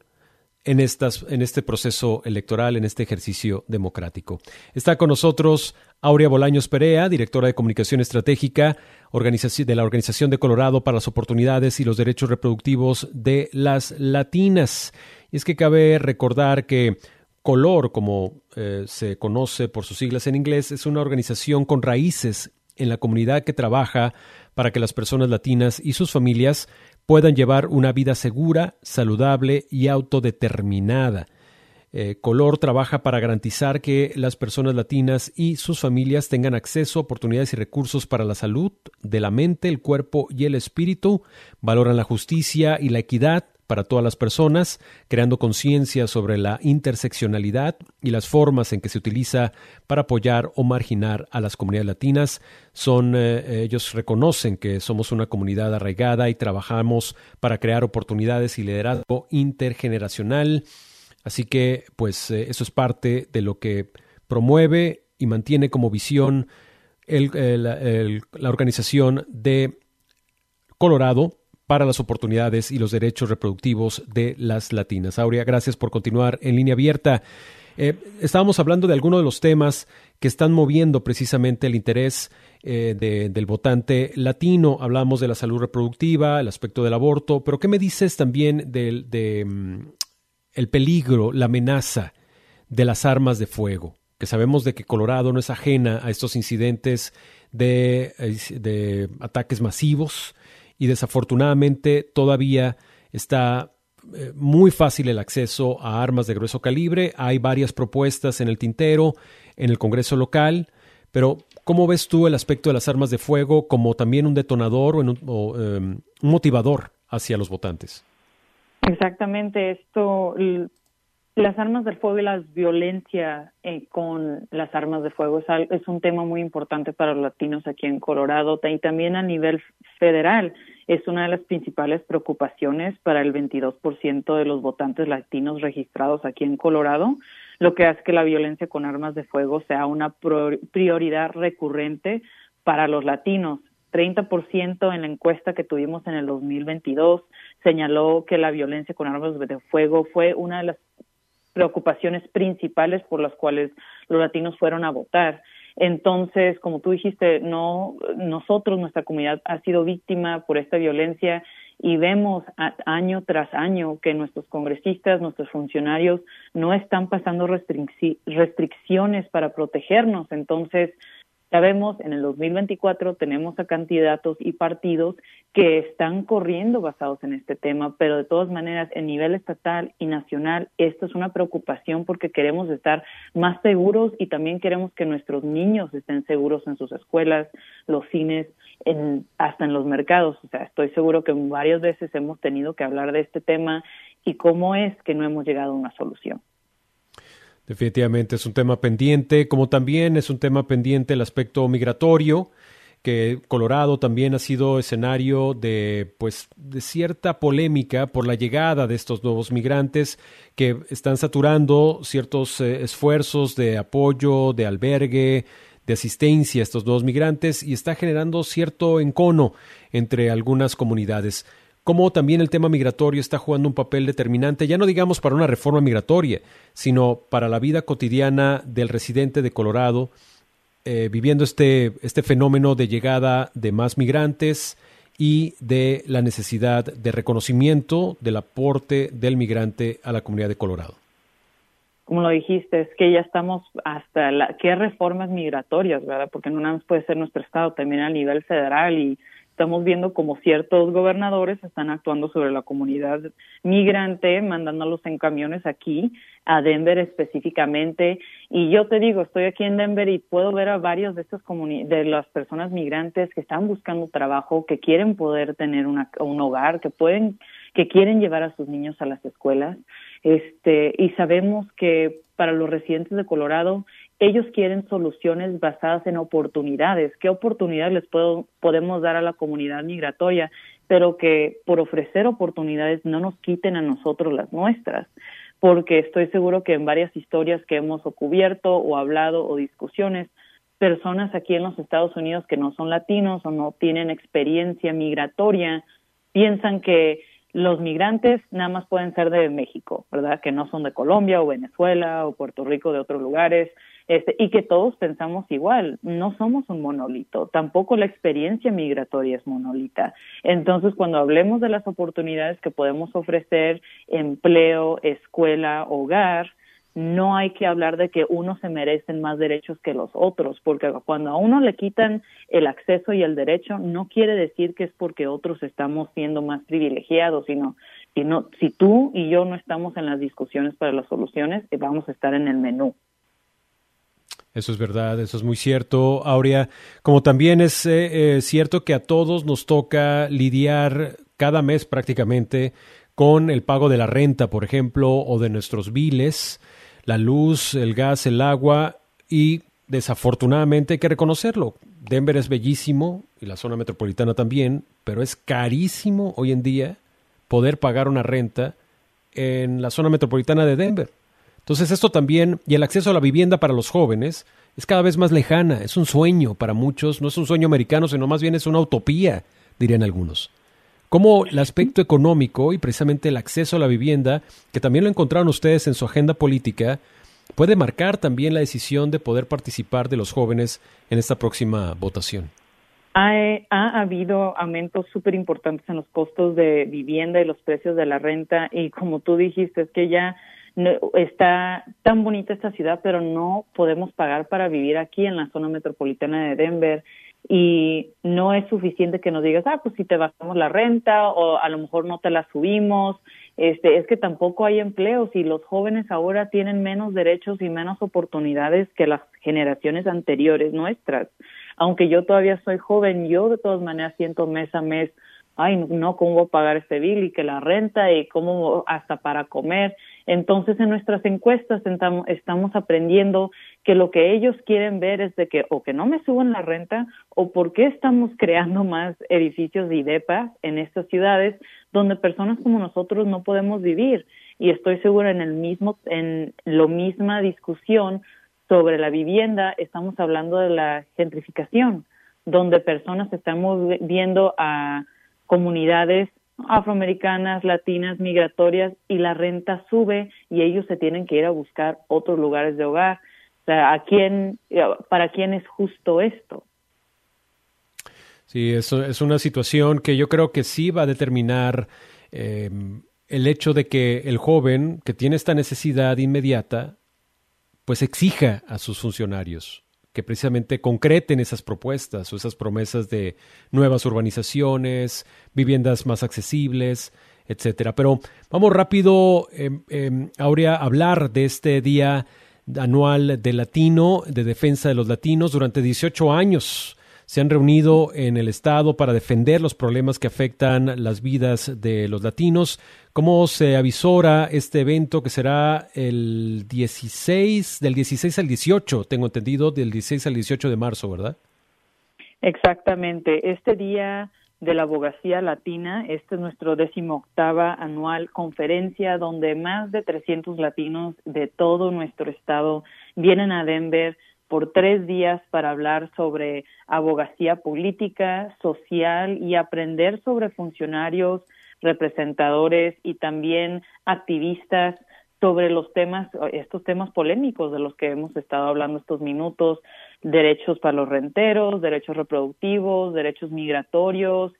en, estas, en este proceso electoral, en este ejercicio democrático. Está con nosotros Aurea Bolaños Perea, directora de Comunicación Estratégica de la Organización de Colorado para las Oportunidades y los Derechos Reproductivos de las Latinas. Y es que cabe recordar que Color, como eh, se conoce por sus siglas en inglés, es una organización con raíces en la comunidad que trabaja para que las personas latinas y sus familias puedan llevar una vida segura, saludable y autodeterminada. Eh, Color trabaja para garantizar que las personas latinas y sus familias tengan acceso a oportunidades y recursos para la salud de la mente, el cuerpo y el espíritu, valoran la justicia y la equidad, para todas las personas, creando conciencia sobre la interseccionalidad y las formas en que se utiliza para apoyar o marginar a las comunidades latinas. Son, eh, ellos reconocen que somos una comunidad arraigada y trabajamos para crear oportunidades y liderazgo intergeneracional. Así que, pues, eh, eso es parte de lo que promueve y mantiene como visión la organización de Colorado para las oportunidades y los derechos reproductivos de las latinas. Aurea, gracias por continuar en línea abierta. Eh, estábamos hablando de algunos de los temas que están moviendo precisamente el interés eh, del votante latino. Hablamos de la salud reproductiva, el aspecto del aborto, pero ¿qué me dices también del de, mm, el peligro, la amenaza de las armas de fuego? Que sabemos de que Colorado no es ajena a estos incidentes de, ataques masivos y desafortunadamente todavía está eh, muy fácil el acceso a armas de grueso calibre. Hay varias propuestas en el tintero, en el Congreso local, pero ¿cómo ves tú el aspecto de las armas de fuego como también un detonador o, em, un motivador hacia los votantes? Exactamente, esto, las armas de fuego y la violencia eh, con las armas de fuego es, es, un tema muy importante para los latinos aquí en Colorado y también a nivel federal es una de las principales preocupaciones para el 22% de los votantes latinos registrados aquí en Colorado, lo que hace que la violencia con armas de fuego sea una prioridad recurrente para los latinos. 30% en la encuesta que tuvimos en el 2022 señaló que la violencia con armas de fuego fue una de las preocupaciones principales por las cuales los latinos fueron a votar. Entonces, como tú dijiste, no nosotros, nuestra comunidad ha sido víctima por esta violencia y vemos año tras año que nuestros congresistas, nuestros funcionarios no están pasando restricciones para protegernos. Entonces, Sabemos, en el 2024 tenemos a candidatos y partidos que están corriendo basados en este tema, pero de todas maneras, en nivel estatal y nacional, esto es una preocupación porque queremos estar más seguros y también queremos que nuestros niños estén seguros en sus escuelas, los cines, en, hasta en los mercados. O sea, estoy seguro que varias veces hemos tenido que hablar de este tema y cómo es que no hemos llegado a una solución. Definitivamente es un tema pendiente, como también es un tema pendiente el aspecto migratorio, que Colorado también ha sido escenario de pues de cierta polémica por la llegada de estos nuevos migrantes que están saturando ciertos eh, esfuerzos de apoyo, de albergue, de asistencia a estos nuevos migrantes y está generando cierto encono entre algunas comunidades cómo también el tema migratorio está jugando un papel determinante, ya no digamos para una reforma migratoria, sino para la vida cotidiana del residente de Colorado, eh, viviendo este, este fenómeno de llegada de más migrantes y de la necesidad de reconocimiento del aporte del migrante a la comunidad de Colorado. Como lo dijiste, es que ya estamos hasta la, qué reformas migratorias, ¿verdad? Porque no nada más puede ser nuestro estado, también a nivel federal y estamos viendo como ciertos gobernadores están actuando sobre la comunidad migrante, mandándolos en camiones aquí, a Denver específicamente. Y yo te digo, estoy aquí en Denver y puedo ver a varios de estas de las personas migrantes que están buscando trabajo, que quieren poder tener una, un hogar, que pueden, que quieren llevar a sus niños a las escuelas. Este, y sabemos que para los residentes de Colorado ellos quieren soluciones basadas en oportunidades. ¿Qué oportunidades les podemos dar a la comunidad migratoria? Pero que por ofrecer oportunidades no nos quiten a nosotros las nuestras. Porque estoy seguro que en varias historias que hemos cubierto o hablado o discusiones, personas aquí en los Estados Unidos que no son latinos o no tienen experiencia migratoria piensan que los migrantes nada más pueden ser de México, ¿verdad? Que no son de Colombia o Venezuela o Puerto Rico de otros lugares este, y que todos pensamos igual, no somos un monolito, tampoco la experiencia migratoria es monolita. Entonces, cuando hablemos de las oportunidades que podemos ofrecer, empleo, escuela, hogar, no hay que hablar de que unos se merecen más derechos que los otros, porque cuando a uno le quitan el acceso y el derecho, no quiere decir que es porque otros estamos siendo más privilegiados, sino, sino si tú y yo no estamos en las discusiones para las soluciones, eh, vamos a estar en el menú. Eso es verdad, eso es muy cierto, Aurea. Como también es eh, eh, cierto que a todos nos toca lidiar cada mes prácticamente con el pago de la renta, por ejemplo, o de nuestros biles, la luz, el gas, el agua y desafortunadamente hay que reconocerlo. Denver es bellísimo y la zona metropolitana también, pero es carísimo hoy en día poder pagar una renta en la zona metropolitana de Denver. Entonces esto también, y el acceso a la vivienda para los jóvenes, es cada vez más lejana, es un sueño para muchos, no es un sueño americano, sino más bien es una utopía, dirían algunos. Como el aspecto económico y precisamente el acceso a la vivienda, que también lo encontraron ustedes en su agenda política, puede marcar también la decisión de poder participar de los jóvenes en esta próxima votación? Ha, ha habido aumentos súper importantes en los costos de vivienda y los precios de la renta y como tú dijiste, es que ya está tan bonita esta ciudad, pero no podemos pagar para vivir aquí en la zona metropolitana de Denver y no es suficiente que nos digas, ah, pues si te bajamos la renta o a lo mejor no te la subimos. Este, es que tampoco hay empleos y los jóvenes ahora tienen menos derechos y menos oportunidades que las generaciones anteriores nuestras. Aunque yo todavía soy joven, yo de todas maneras siento mes a mes, ay, no, ¿cómo voy a pagar este bill y que la renta y cómo hasta para comer? Entonces, en nuestras encuestas estamos aprendiendo que lo que ellos quieren ver es de que o que no me suban la renta o por qué estamos creando más edificios y depas en estas ciudades donde personas como nosotros no podemos vivir. Y estoy segura en el mismo, en lo misma discusión sobre la vivienda, estamos hablando de la gentrificación, donde personas estamos viendo a comunidades afroamericanas, latinas, migratorias y la renta sube y ellos se tienen que ir a buscar otros lugares de hogar. O sea, ¿a quién, ¿para quién es justo esto? Sí, eso es una situación que yo creo que sí va a determinar eh, el hecho de que el joven que tiene esta necesidad inmediata, pues exija a sus funcionarios que precisamente concreten esas propuestas o esas promesas de nuevas urbanizaciones, viviendas más accesibles, etcétera. Pero vamos rápido, eh, eh, Aurea, a hablar de este día anual de latino, de defensa de los latinos. Durante 18 años se han reunido en el Estado para defender los problemas que afectan las vidas de los latinos. ¿Cómo se avisora este evento que será el 16, del 16 al 18, tengo entendido, del 16 al 18 de marzo, ¿verdad? Exactamente. Este día de la abogacía latina, este es nuestro decimoctava anual conferencia donde más de 300 latinos de todo nuestro estado vienen a Denver por tres días para hablar sobre abogacía política, social y aprender sobre funcionarios, representadores y también activistas sobre los temas, estos temas polémicos de los que hemos estado hablando estos minutos, derechos para los renteros, derechos reproductivos, derechos migratorios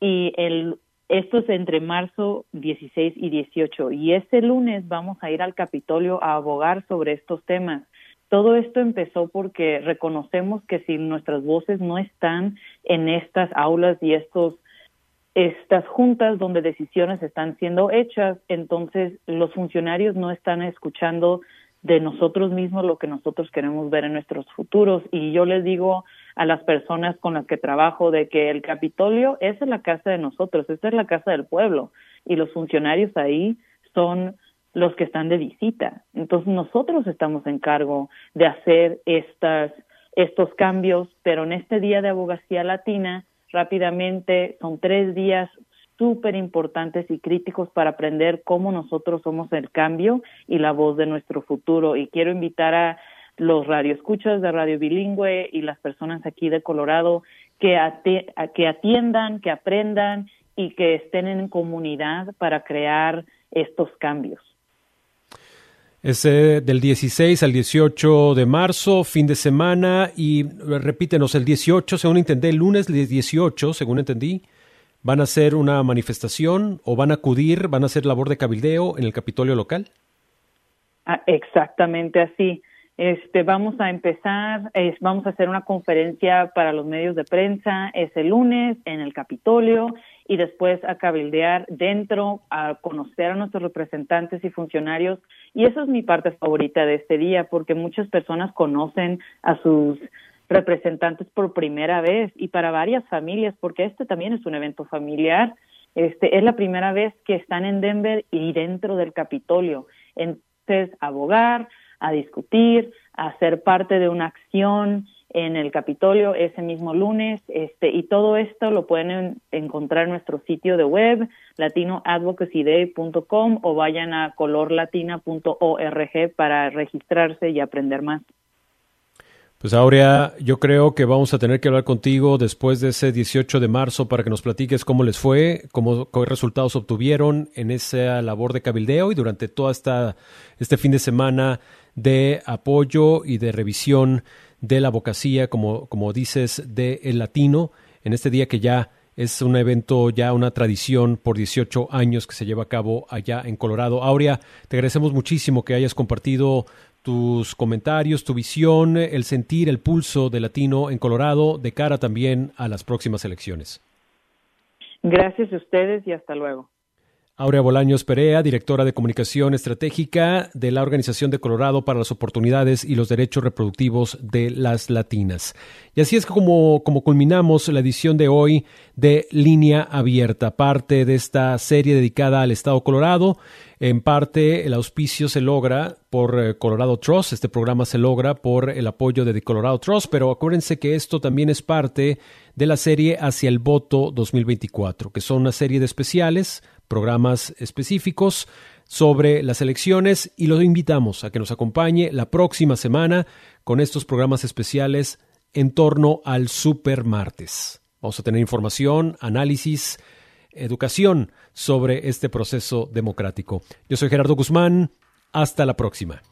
y el esto es entre marzo 16 y 18 y este lunes vamos a ir al Capitolio a abogar sobre estos temas. Todo esto empezó porque reconocemos que si nuestras voces no están en estas aulas y estos estas juntas donde decisiones están siendo hechas, entonces los funcionarios no están escuchando de nosotros mismos lo que nosotros queremos ver en nuestros futuros. Y yo les digo a las personas con las que trabajo de que el Capitolio es la casa de nosotros, esta es la casa del pueblo y los funcionarios ahí son los que están de visita. Entonces nosotros estamos en cargo de hacer estas, estos cambios, pero en este día de abogacía latina, rápidamente, son tres días súper importantes y críticos para aprender cómo nosotros somos el cambio y la voz de nuestro futuro. Y quiero invitar a los radioescuchas de Radio Bilingüe y las personas aquí de Colorado que, que atiendan, que aprendan y que estén en comunidad para crear estos cambios. Es del 16 al 18 de marzo, fin de semana, y repítenos, el 18, según entendí, el lunes 18, según entendí, van a hacer una manifestación o van a acudir, van a hacer labor de cabildeo en el Capitolio local. Ah, exactamente así. Este, vamos a empezar, vamos a hacer una conferencia para los medios de prensa ese lunes en el Capitolio y después a cabildear dentro, a conocer a nuestros representantes y funcionarios. Y esa es mi parte favorita de este día, porque muchas personas conocen a sus representantes por primera vez y para varias familias, porque este también es un evento familiar. Este es la primera vez que están en Denver y dentro del Capitolio. Entonces, abogar, a discutir, a ser parte de una acción en el Capitolio ese mismo lunes, este, y todo esto lo pueden encontrar en nuestro sitio de web, latinoadvocacyday.com o vayan a colorlatina.org para registrarse y aprender más. Pues Aurea, yo creo que vamos a tener que hablar contigo después de ese 18 de marzo para que nos platiques cómo les fue, cómo, qué resultados obtuvieron en esa labor de cabildeo y durante todo este fin de semana de apoyo y de revisión de la abogacía, como, como dices, de el latino, en este día que ya es un evento, ya una tradición por 18 años que se lleva a cabo allá en Colorado. Aurea, te agradecemos muchísimo que hayas compartido tus comentarios, tu visión, el sentir, el pulso de latino en Colorado de cara también a las próximas elecciones. Gracias a ustedes y hasta luego. Aurea Bolaños Perea, directora de Comunicación Estratégica de la Organización de Colorado para las Oportunidades y los Derechos Reproductivos de las Latinas. Y así es como, como culminamos la edición de hoy de Línea Abierta, parte de esta serie dedicada al Estado Colorado. En parte el auspicio se logra por eh, Colorado Trust, este programa se logra por el apoyo de Colorado Trust, pero acuérdense que esto también es parte de la serie Hacia el Voto 2024, que son una serie de especiales programas específicos sobre las elecciones y los invitamos a que nos acompañe la próxima semana con estos programas especiales en torno al Super Martes. Vamos a tener información, análisis, educación sobre este proceso democrático. Yo soy Gerardo Guzmán. Hasta la próxima.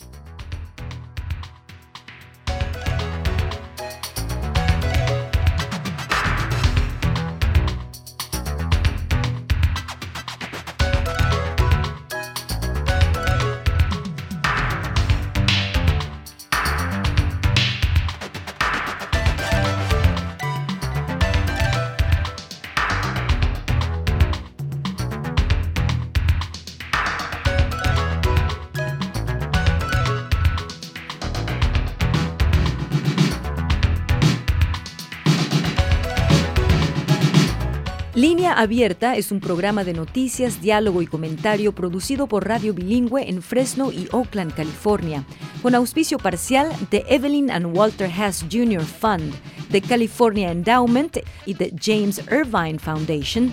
Abierta es un programa de noticias, diálogo y comentario producido por Radio Bilingüe en Fresno y Oakland, California, con auspicio parcial de Evelyn and Walter Hess Jr. Fund, de California Endowment y de James Irvine Foundation.